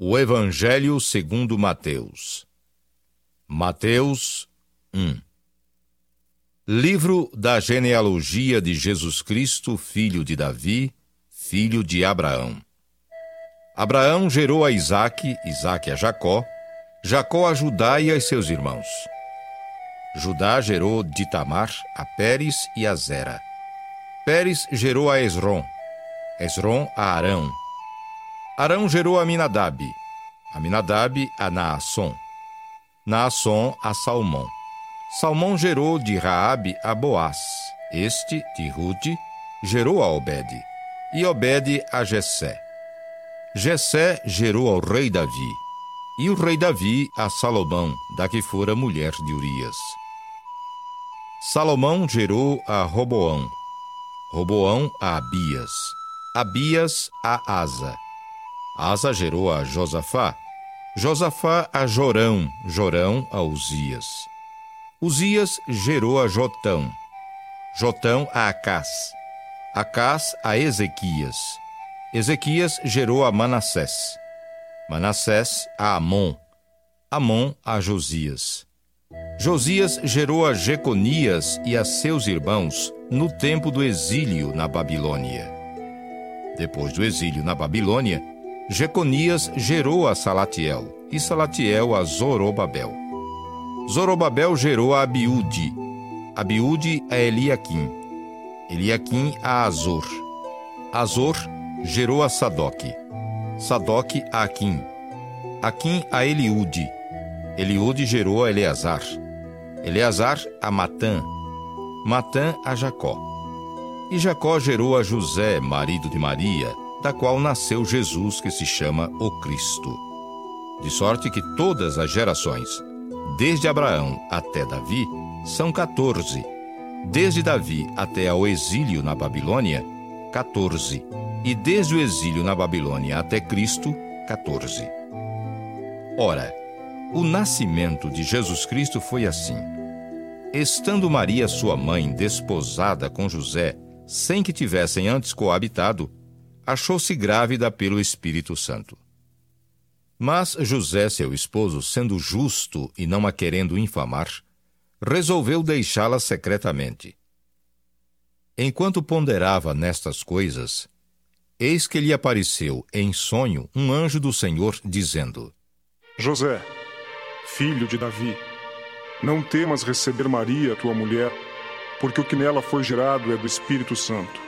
O Evangelho segundo Mateus. Mateus 1. Livro da genealogia de Jesus Cristo, filho de Davi, filho de Abraão. Abraão gerou a Isaque, Isaque a Jacó, Jacó a Judá e a seus irmãos. Judá gerou de Tamar a Pérez e a Zera. Pérez gerou a Esrom, Esrom a Arão. Arão gerou a Minadab, Aminadab a Naasson, Naasson a Salmão. Salmão gerou de Raabe a Boaz, este, de Rude, gerou a Obed, e Obed a Jessé. Jessé gerou ao rei Davi, e o rei Davi a Salomão, da que fora mulher de Urias. Salomão gerou a Roboão, Roboão a Abias, Abias a Asa. Asa gerou a Josafá, Josafá a Jorão, Jorão a Uzias. Uzias gerou a Jotão, Jotão a Acás, Acás a Ezequias. Ezequias gerou a Manassés, Manassés a Amon, Amon a Josias. Josias gerou a Jeconias e a seus irmãos no tempo do exílio na Babilônia. Depois do exílio na Babilônia, Jeconias gerou a Salatiel e Salatiel a Zorobabel. Zorobabel gerou a Abiúde, Abiúde a Eliaquim, Eliaquim a Azor. Azor gerou a Sadoque, Sadoque a Aquim, Aquim a Eliúde, Eliúde gerou a Eleazar, Eleazar a Matã, Matã a Jacó. E Jacó gerou a José, marido de Maria, da qual nasceu Jesus, que se chama o Cristo. De sorte que todas as gerações, desde Abraão até Davi, são 14. Desde Davi até ao exílio na Babilônia, 14. E desde o exílio na Babilônia até Cristo, 14. Ora, o nascimento de Jesus Cristo foi assim. Estando Maria, sua mãe, desposada com José, sem que tivessem antes coabitado, achou-se grávida pelo Espírito Santo. Mas José, seu esposo, sendo justo e não a querendo infamar, resolveu deixá-la secretamente. Enquanto ponderava nestas coisas, eis que lhe apareceu em sonho um anjo do Senhor, dizendo: José, filho de Davi, não temas receber Maria, tua mulher, porque o que nela foi gerado é do Espírito Santo.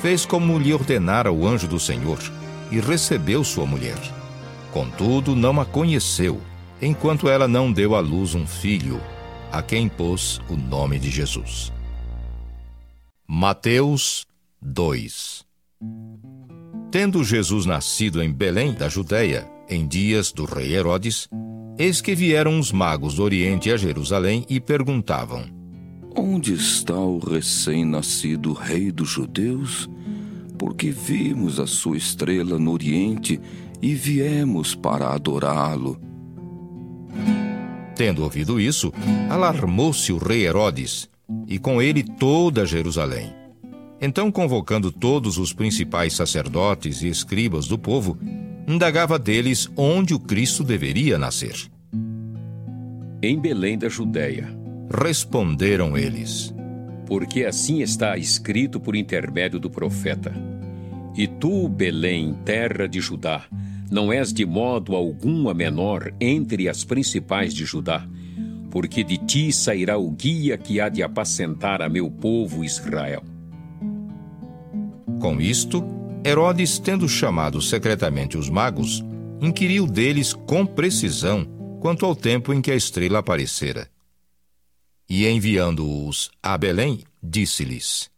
fez como lhe ordenara o anjo do Senhor e recebeu sua mulher. Contudo, não a conheceu, enquanto ela não deu à luz um filho, a quem pôs o nome de Jesus. Mateus 2 Tendo Jesus nascido em Belém da Judéia, em dias do rei Herodes, eis que vieram os magos do Oriente a Jerusalém e perguntavam: Onde está o recém-nascido rei dos judeus? Porque vimos a sua estrela no Oriente e viemos para adorá-lo. Tendo ouvido isso, alarmou-se o rei Herodes, e com ele toda Jerusalém. Então, convocando todos os principais sacerdotes e escribas do povo, indagava deles onde o Cristo deveria nascer. Em Belém da Judéia. Responderam eles: Porque assim está escrito por intermédio do profeta: E tu, Belém, terra de Judá, não és de modo algum a menor entre as principais de Judá, porque de ti sairá o guia que há de apacentar a meu povo Israel. Com isto, Herodes, tendo chamado secretamente os magos, inquiriu deles com precisão quanto ao tempo em que a estrela aparecera. E enviando-os a Belém, disse-lhes: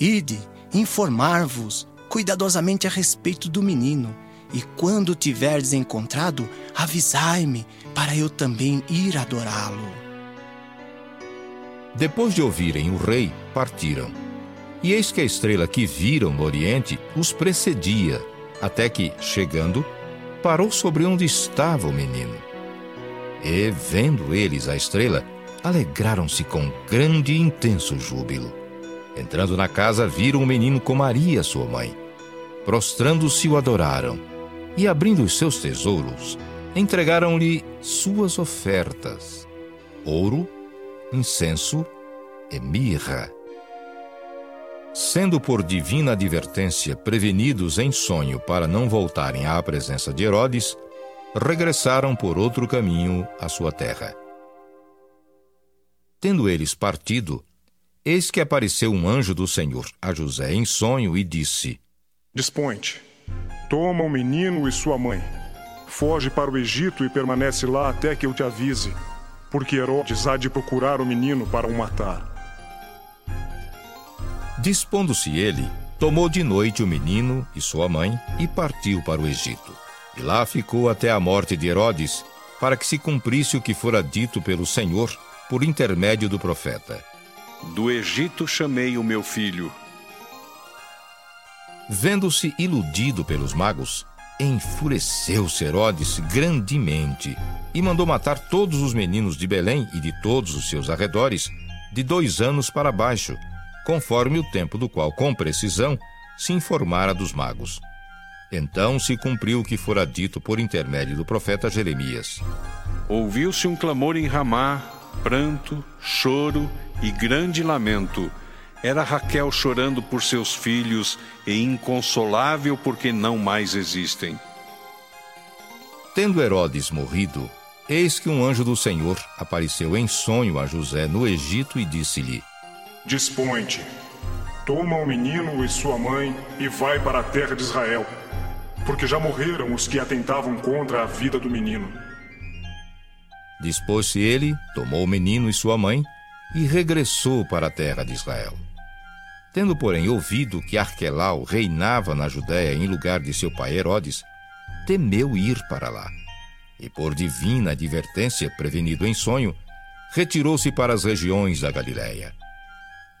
Ide, informar-vos cuidadosamente a respeito do menino, e quando tiverdes encontrado, avisai-me, para eu também ir adorá-lo. Depois de ouvirem o rei, partiram. E eis que a estrela que viram no oriente os precedia, até que, chegando, parou sobre onde estava o menino. E, vendo eles a estrela, alegraram-se com grande e intenso júbilo. Entrando na casa, viram o menino com Maria, sua mãe. Prostrando-se, o adoraram. E, abrindo os seus tesouros, entregaram-lhe suas ofertas: ouro, incenso e mirra. Sendo por divina advertência prevenidos em sonho para não voltarem à presença de Herodes, regressaram por outro caminho à sua terra. Tendo eles partido, eis que apareceu um anjo do Senhor a José em sonho e disse: Dispõe-te, toma o menino e sua mãe, foge para o Egito e permanece lá até que eu te avise, porque Herodes há de procurar o menino para o matar. Dispondo-se ele, tomou de noite o menino e sua mãe e partiu para o Egito. E lá ficou até a morte de Herodes, para que se cumprisse o que fora dito pelo Senhor por intermédio do profeta. Do Egito chamei o meu filho. Vendo-se iludido pelos magos, enfureceu-se Herodes grandemente e mandou matar todos os meninos de Belém e de todos os seus arredores, de dois anos para baixo, conforme o tempo do qual, com precisão, se informara dos magos. Então se cumpriu o que fora dito por intermédio do profeta Jeremias. Ouviu-se um clamor em Ramá, pranto, choro e grande lamento. Era Raquel chorando por seus filhos e inconsolável porque não mais existem. Tendo Herodes morrido, eis que um anjo do Senhor apareceu em sonho a José no Egito e disse-lhe: Dispõe-te, toma o menino e sua mãe e vai para a terra de Israel, porque já morreram os que atentavam contra a vida do menino. Dispôs-se ele, tomou o menino e sua mãe e regressou para a terra de Israel. Tendo, porém, ouvido que Arquelau reinava na Judéia em lugar de seu pai Herodes, temeu ir para lá. E por divina advertência, prevenido em sonho, retirou-se para as regiões da Galiléia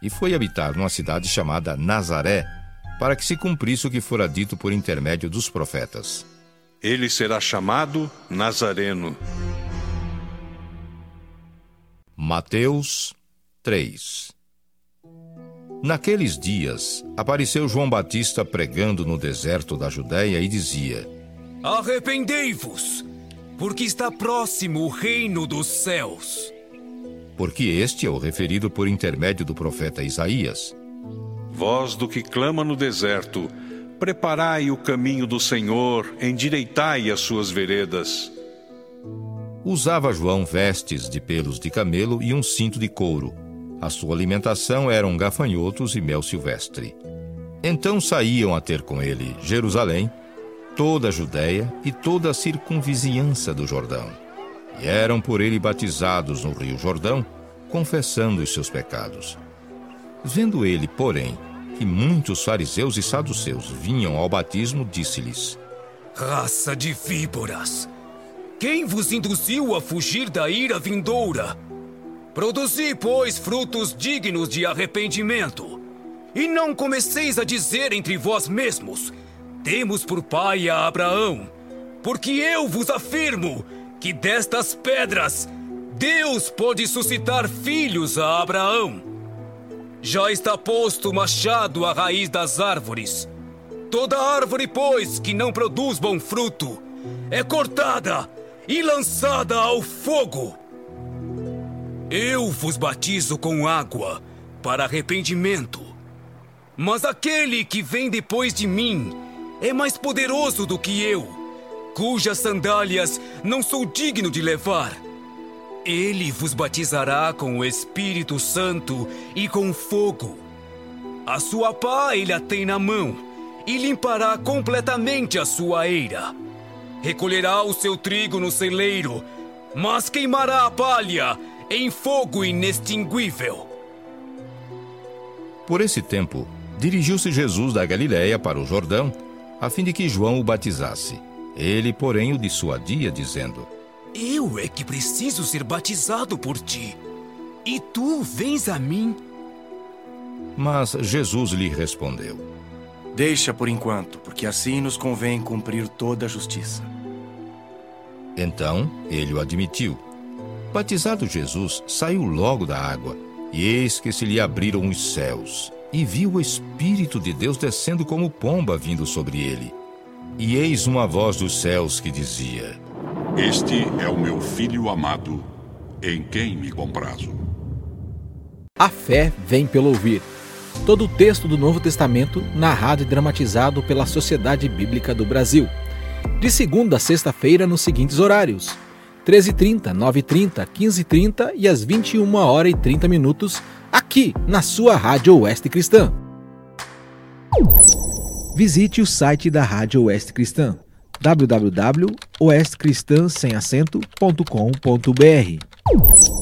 e foi habitar numa cidade chamada Nazaré, para que se cumprisse o que fora dito por intermédio dos profetas. Ele será chamado Nazareno. Mateus 3 Naqueles dias, apareceu João Batista pregando no deserto da Judéia e dizia: Arrependei-vos, porque está próximo o reino dos céus porque este é o referido por intermédio do profeta Isaías. Voz do que clama no deserto, preparai o caminho do Senhor, endireitai as suas veredas. Usava João vestes de pelos de camelo e um cinto de couro. A sua alimentação eram gafanhotos e mel silvestre. Então saíam a ter com ele Jerusalém, toda a Judéia e toda a circunvizinhança do Jordão e eram por ele batizados no Rio Jordão, confessando os seus pecados. Vendo ele, porém, que muitos fariseus e saduceus vinham ao batismo, disse-lhes: Raça de víboras! Quem vos induziu a fugir da ira vindoura? Produzi, pois, frutos dignos de arrependimento. E não comeceis a dizer entre vós mesmos: Temos por pai a Abraão. Porque eu vos afirmo que destas pedras Deus pode suscitar filhos a Abraão. Já está posto o machado à raiz das árvores. Toda árvore, pois, que não produz bom fruto, é cortada e lançada ao fogo. Eu vos batizo com água para arrependimento. Mas aquele que vem depois de mim é mais poderoso do que eu, cujas sandálias não sou digno de levar. Ele vos batizará com o Espírito Santo e com fogo. A sua pá ele a tem na mão e limpará completamente a sua eira. Recolherá o seu trigo no celeiro, mas queimará a palha em fogo inextinguível. Por esse tempo, dirigiu-se Jesus da Galiléia para o Jordão, a fim de que João o batizasse. Ele, porém, o dissuadia, dizendo: Eu é que preciso ser batizado por ti, e tu vens a mim. Mas Jesus lhe respondeu: Deixa por enquanto, porque assim nos convém cumprir toda a justiça. Então ele o admitiu. Batizado Jesus, saiu logo da água, e eis que se lhe abriram os céus, e viu o Espírito de Deus descendo como pomba vindo sobre ele. E eis uma voz dos céus que dizia: Este é o meu filho amado, em quem me comprazo. A fé vem pelo ouvir. Todo o texto do Novo Testamento narrado e dramatizado pela Sociedade Bíblica do Brasil. De segunda a sexta-feira nos seguintes horários: 13h30, 9h30, 15h30 e às 21 horas e 30 minutos, aqui na sua Rádio Oeste Cristã. Visite o site da Rádio Oeste Cristã www.oestcristã.com.br